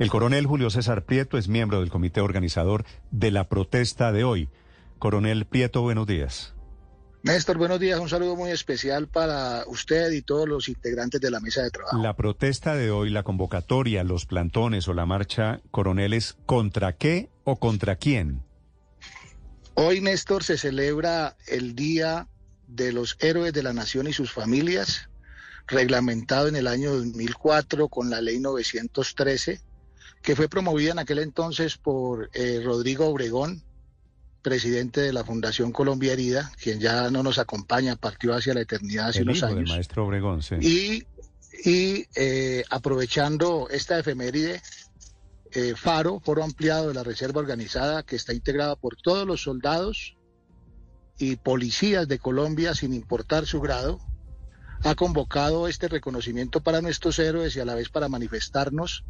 El coronel Julio César Prieto es miembro del comité organizador de la protesta de hoy. Coronel Prieto, buenos días. Néstor, buenos días. Un saludo muy especial para usted y todos los integrantes de la mesa de trabajo. La protesta de hoy, la convocatoria, los plantones o la marcha, coroneles, ¿contra qué o contra quién? Hoy, Néstor, se celebra el Día de los Héroes de la Nación y sus familias, reglamentado en el año 2004 con la Ley 913, que fue promovida en aquel entonces por eh, Rodrigo Obregón, presidente de la Fundación Colombia Herida, quien ya no nos acompaña, partió hacia la eternidad hace unos años. maestro Obregón, Y, y eh, aprovechando esta efeméride, eh, FARO, Foro Ampliado de la Reserva Organizada, que está integrada por todos los soldados y policías de Colombia, sin importar su grado, ha convocado este reconocimiento para nuestros héroes y a la vez para manifestarnos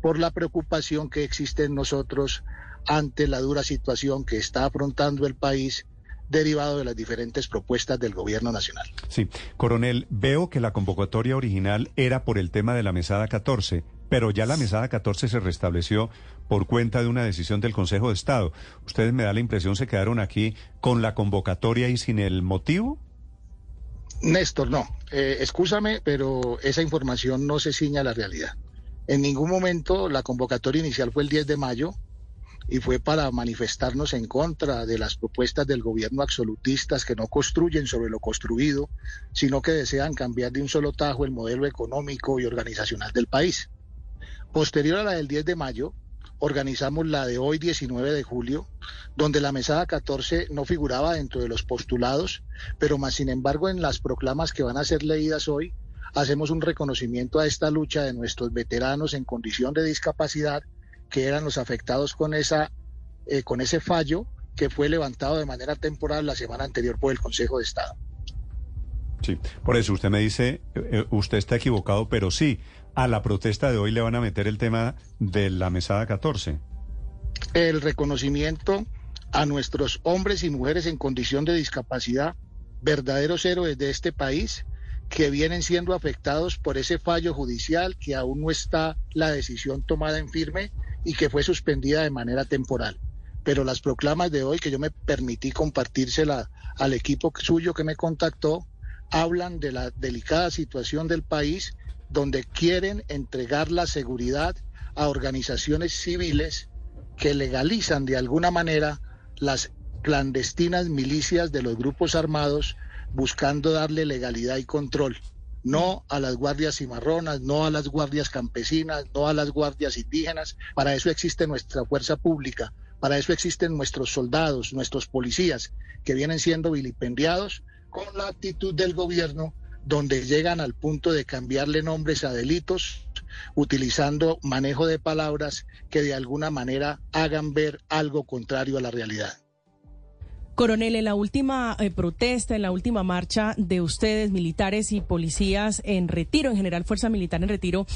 por la preocupación que existe en nosotros ante la dura situación que está afrontando el país derivado de las diferentes propuestas del gobierno nacional. Sí, coronel, veo que la convocatoria original era por el tema de la mesada 14, pero ya la mesada 14 se restableció por cuenta de una decisión del Consejo de Estado. ¿Ustedes me da la impresión se quedaron aquí con la convocatoria y sin el motivo? Néstor, no. Eh, excúsame, pero esa información no se ciña a la realidad. En ningún momento la convocatoria inicial fue el 10 de mayo y fue para manifestarnos en contra de las propuestas del gobierno absolutistas que no construyen sobre lo construido, sino que desean cambiar de un solo tajo el modelo económico y organizacional del país. Posterior a la del 10 de mayo, organizamos la de hoy 19 de julio, donde la mesada 14 no figuraba dentro de los postulados, pero más sin embargo en las proclamas que van a ser leídas hoy hacemos un reconocimiento a esta lucha de nuestros veteranos en condición de discapacidad, que eran los afectados con, esa, eh, con ese fallo que fue levantado de manera temporal la semana anterior por el Consejo de Estado. Sí, por eso usted me dice, eh, eh, usted está equivocado, pero sí, a la protesta de hoy le van a meter el tema de la mesada 14. El reconocimiento a nuestros hombres y mujeres en condición de discapacidad, verdaderos héroes de este país, que vienen siendo afectados por ese fallo judicial que aún no está la decisión tomada en firme y que fue suspendida de manera temporal. Pero las proclamas de hoy que yo me permití compartírsela al equipo suyo que me contactó, hablan de la delicada situación del país donde quieren entregar la seguridad a organizaciones civiles que legalizan de alguna manera las clandestinas milicias de los grupos armados buscando darle legalidad y control, no a las guardias cimarronas, no a las guardias campesinas, no a las guardias indígenas. Para eso existe nuestra fuerza pública, para eso existen nuestros soldados, nuestros policías, que vienen siendo vilipendiados con la actitud del gobierno, donde llegan al punto de cambiarle nombres a delitos, utilizando manejo de palabras que de alguna manera hagan ver algo contrario a la realidad. Coronel, en la última eh, protesta, en la última marcha de ustedes, militares y policías en retiro, en general Fuerza Militar en retiro,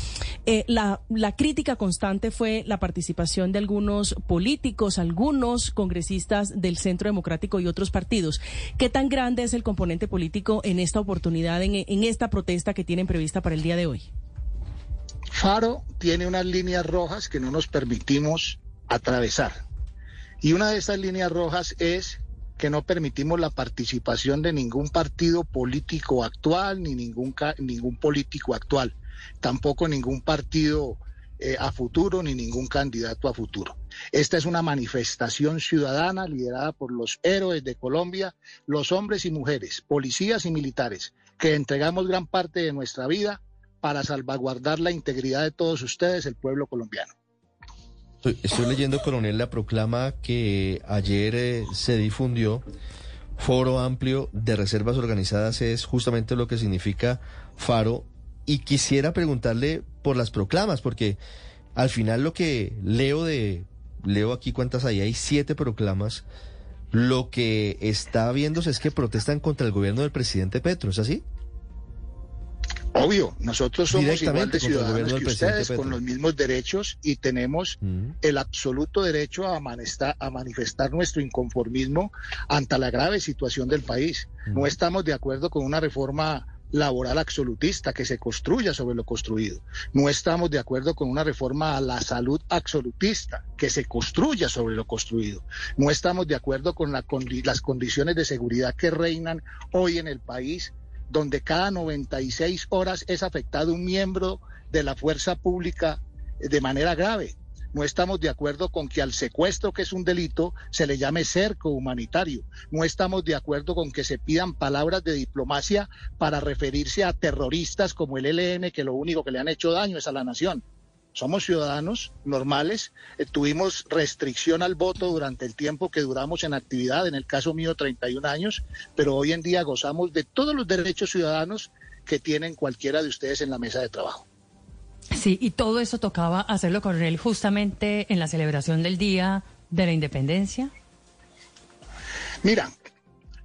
eh, la, la crítica constante fue la participación de algunos políticos, algunos congresistas del Centro Democrático y otros partidos. ¿Qué tan grande es el componente político en esta oportunidad, en, en esta protesta que tienen prevista para el día de hoy? Faro tiene unas líneas rojas que no nos permitimos atravesar. Y una de esas líneas rojas es que no permitimos la participación de ningún partido político actual ni ningún, ningún político actual, tampoco ningún partido eh, a futuro ni ningún candidato a futuro. Esta es una manifestación ciudadana liderada por los héroes de Colombia, los hombres y mujeres, policías y militares, que entregamos gran parte de nuestra vida para salvaguardar la integridad de todos ustedes, el pueblo colombiano. Estoy, leyendo, coronel, la proclama que ayer eh, se difundió. Foro amplio de reservas organizadas es justamente lo que significa FARO. Y quisiera preguntarle por las proclamas, porque al final lo que leo de, leo aquí cuántas hay, hay siete proclamas. Lo que está viéndose es que protestan contra el gobierno del presidente Petro, ¿es así? Obvio, nosotros somos igual de ciudadanos que ustedes, con los mismos derechos y tenemos mm. el absoluto derecho a, a, manifestar nuestro inconformismo ante la grave situación del país. No mm. estamos de acuerdo con una reforma laboral absolutista que se construya sobre lo construido. No estamos de acuerdo con una reforma a la salud absolutista que se construya sobre lo construido. No estamos de acuerdo con, la, las condiciones de seguridad que reinan hoy en el país, donde cada 96 horas es afectado un miembro de la fuerza pública de manera grave. No estamos de acuerdo con que al secuestro, que es un delito, se le llame cerco humanitario. No estamos de acuerdo con que se pidan palabras de diplomacia para referirse a terroristas como el ELN, que lo único que le han hecho daño es a la nación. Somos ciudadanos normales, eh, tuvimos restricción al voto durante el tiempo que duramos en actividad, en el caso mío 31 años, pero hoy en día gozamos de todos los derechos ciudadanos que tienen cualquiera de ustedes en la mesa de trabajo. Sí, y todo eso tocaba hacerlo, coronel, justamente en la celebración del Día de la Independencia. Mira,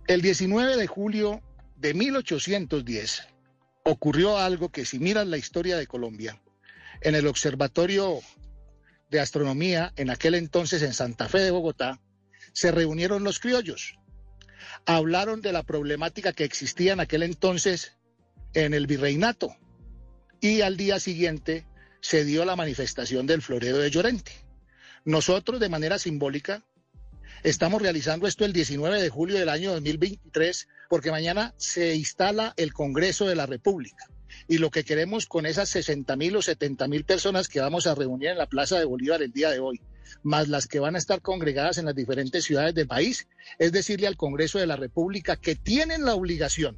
el 19 de julio de 1810 ocurrió algo que si miras la historia de Colombia, en el Observatorio de Astronomía, en aquel entonces en Santa Fe de Bogotá, se reunieron los criollos. Hablaron de la problemática que existía en aquel entonces en el virreinato y al día siguiente se dio la manifestación del florero de Llorente. Nosotros de manera simbólica estamos realizando esto el 19 de julio del año 2023 porque mañana se instala el Congreso de la República. Y lo que queremos con esas 60 mil o 70 mil personas que vamos a reunir en la Plaza de Bolívar el día de hoy, más las que van a estar congregadas en las diferentes ciudades del país, es decirle al Congreso de la República que tienen la obligación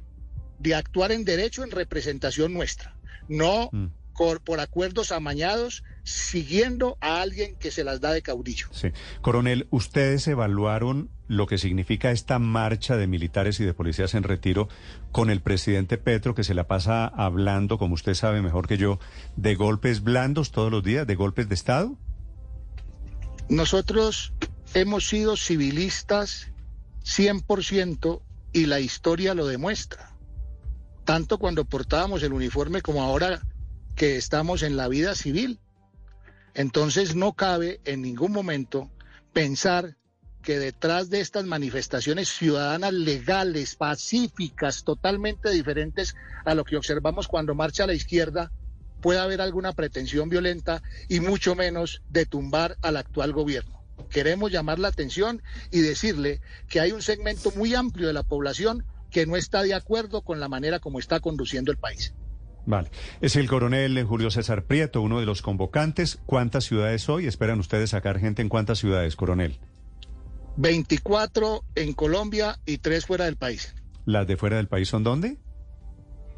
de actuar en derecho en representación nuestra no mm. Por, acuerdos amañados, siguiendo a alguien que se las da de caudillo. Sí. Coronel, ¿ustedes evaluaron lo que significa esta marcha de militares y de policías en retiro con el presidente Petro, que se la pasa hablando, como usted sabe mejor que yo, de golpes blandos todos los días, de golpes de Estado? Nosotros hemos sido civilistas 100% y la historia lo demuestra tanto cuando portábamos el uniforme como ahora que estamos en la vida civil. Entonces no cabe en ningún momento pensar que detrás de estas manifestaciones ciudadanas legales, pacíficas, totalmente diferentes a lo que observamos cuando marcha a la izquierda, pueda haber alguna pretensión violenta y mucho menos de tumbar al actual gobierno. Queremos llamar la atención y decirle que hay un segmento muy amplio de la población que no está de acuerdo con la manera como está conduciendo el país. Vale. Es el coronel Julio César Prieto, uno de los convocantes. ¿Cuántas ciudades hoy? ¿Esperan ustedes sacar gente en cuántas ciudades, coronel? 24 en Colombia y 3 fuera del país. ¿Las de fuera del país son dónde?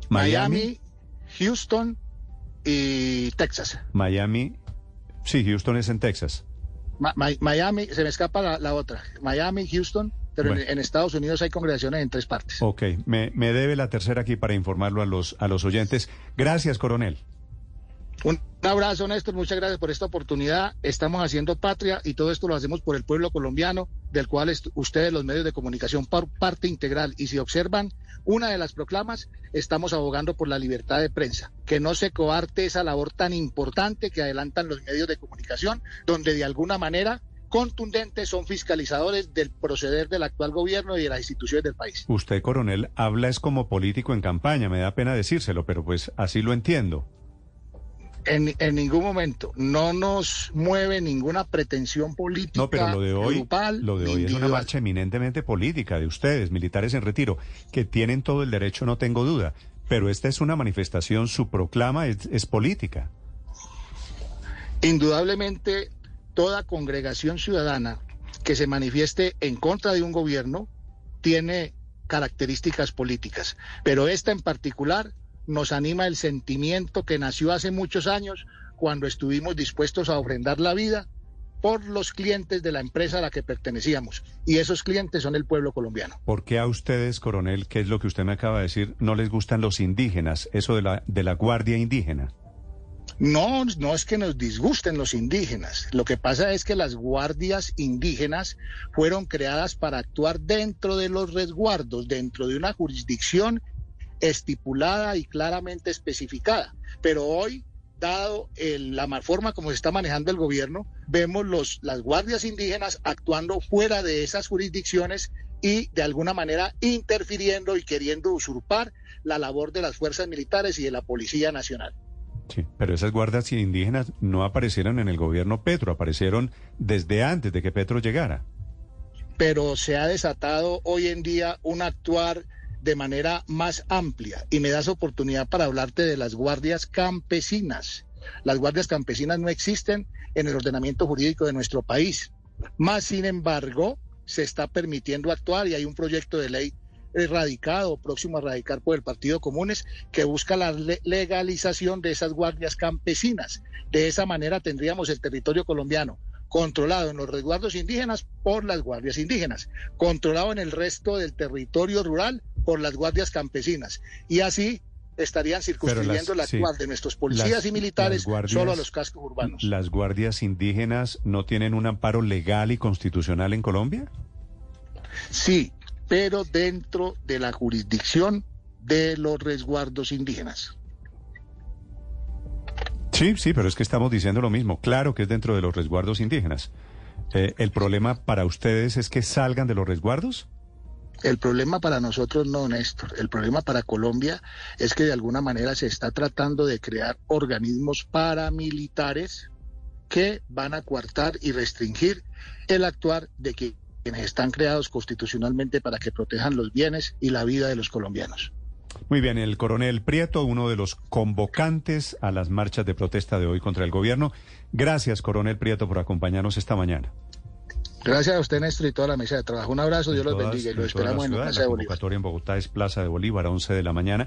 Miami, Houston y Texas. Miami, sí, Houston es en Texas. Miami, se me escapa la, la otra. Miami, Houston pero en, Estados Unidos hay congregaciones en tres partes. Ok, me, me, debe la tercera aquí para informarlo a los, a los oyentes. Gracias, coronel. Un abrazo, Néstor. Muchas gracias por esta oportunidad. Estamos haciendo patria y todo esto lo hacemos por el pueblo colombiano, del cual ustedes, los medios de comunicación, por parte integral. Y si observan una de las proclamas, estamos abogando por la libertad de prensa, que no se coarte esa labor tan importante que adelantan los medios de comunicación, donde de alguna manera contundentes son fiscalizadores del proceder del actual gobierno y de las instituciones del país. Usted, coronel, habla es como político en campaña, me da pena decírselo, pero pues así lo entiendo. En, ningún momento no nos mueve ninguna pretensión política. No, pero lo de hoy, lo de hoy es una marcha eminentemente política de ustedes, militares en retiro, que tienen todo el derecho, no tengo duda. Pero esta es una manifestación, su proclama es política. Indudablemente toda congregación ciudadana que se manifieste en contra de un gobierno tiene características políticas, pero esta en particular nos anima el sentimiento que nació hace muchos años cuando estuvimos dispuestos a ofrendar la vida por los clientes de la empresa a la que pertenecíamos. Y esos clientes son el pueblo colombiano. ¿Por qué a ustedes, coronel, qué es lo que usted me acaba de decir, no les gustan los indígenas, eso de la, de la guardia indígena? No, no es que nos disgusten los indígenas. Lo que pasa es que las guardias indígenas fueron creadas para actuar dentro de los resguardos, dentro de una jurisdicción estipulada y claramente especificada. Pero hoy, dado la forma como se está manejando el gobierno, vemos los, las guardias indígenas actuando fuera de esas jurisdicciones y de alguna manera interfiriendo y queriendo usurpar la labor de las fuerzas militares y de la Policía Nacional. Sí, pero esas guardias indígenas no aparecieron en el gobierno Petro, aparecieron desde antes de que Petro llegara. Pero se ha desatado hoy en día un actuar de manera más amplia y me das oportunidad para hablarte de las guardias campesinas. Las guardias campesinas no existen en el ordenamiento jurídico de nuestro país. Más sin embargo, se está permitiendo actuar y hay un proyecto de ley radicado, próximo a radicar por el Partido Comunes, que busca la legalización de esas guardias campesinas. De esa manera tendríamos el territorio colombiano controlado en los resguardos indígenas por las guardias indígenas, controlado en el resto del territorio rural por las guardias campesinas. Y así estarían circunscribiendo la actual de nuestros policías y militares solo a los cascos urbanos. ¿Las guardias indígenas no tienen un amparo legal y constitucional en Colombia? Sí, pero dentro de la jurisdicción de los resguardos indígenas. Sí, sí, pero es que estamos diciendo lo mismo. Claro que es dentro de los resguardos indígenas. Eh, ¿El problema para ustedes es que salgan de los resguardos? El problema para nosotros no, Néstor. El problema para Colombia es que de alguna manera se está tratando de crear organismos paramilitares que van a coartar y restringir el actuar de quienes están creados constitucionalmente para que protejan los bienes y la vida de los colombianos. Muy bien, el coronel Prieto, uno de los convocantes a las marchas de protesta de hoy contra el gobierno. Gracias, coronel Prieto, por acompañarnos esta mañana. Gracias a usted, Néstor, y toda la mesa de trabajo. Un abrazo, Dios los bendiga y lo esperamos en la Plaza de Bolívar. La convocatoria en Bogotá es Plaza de Bolívar a 11 de la mañana.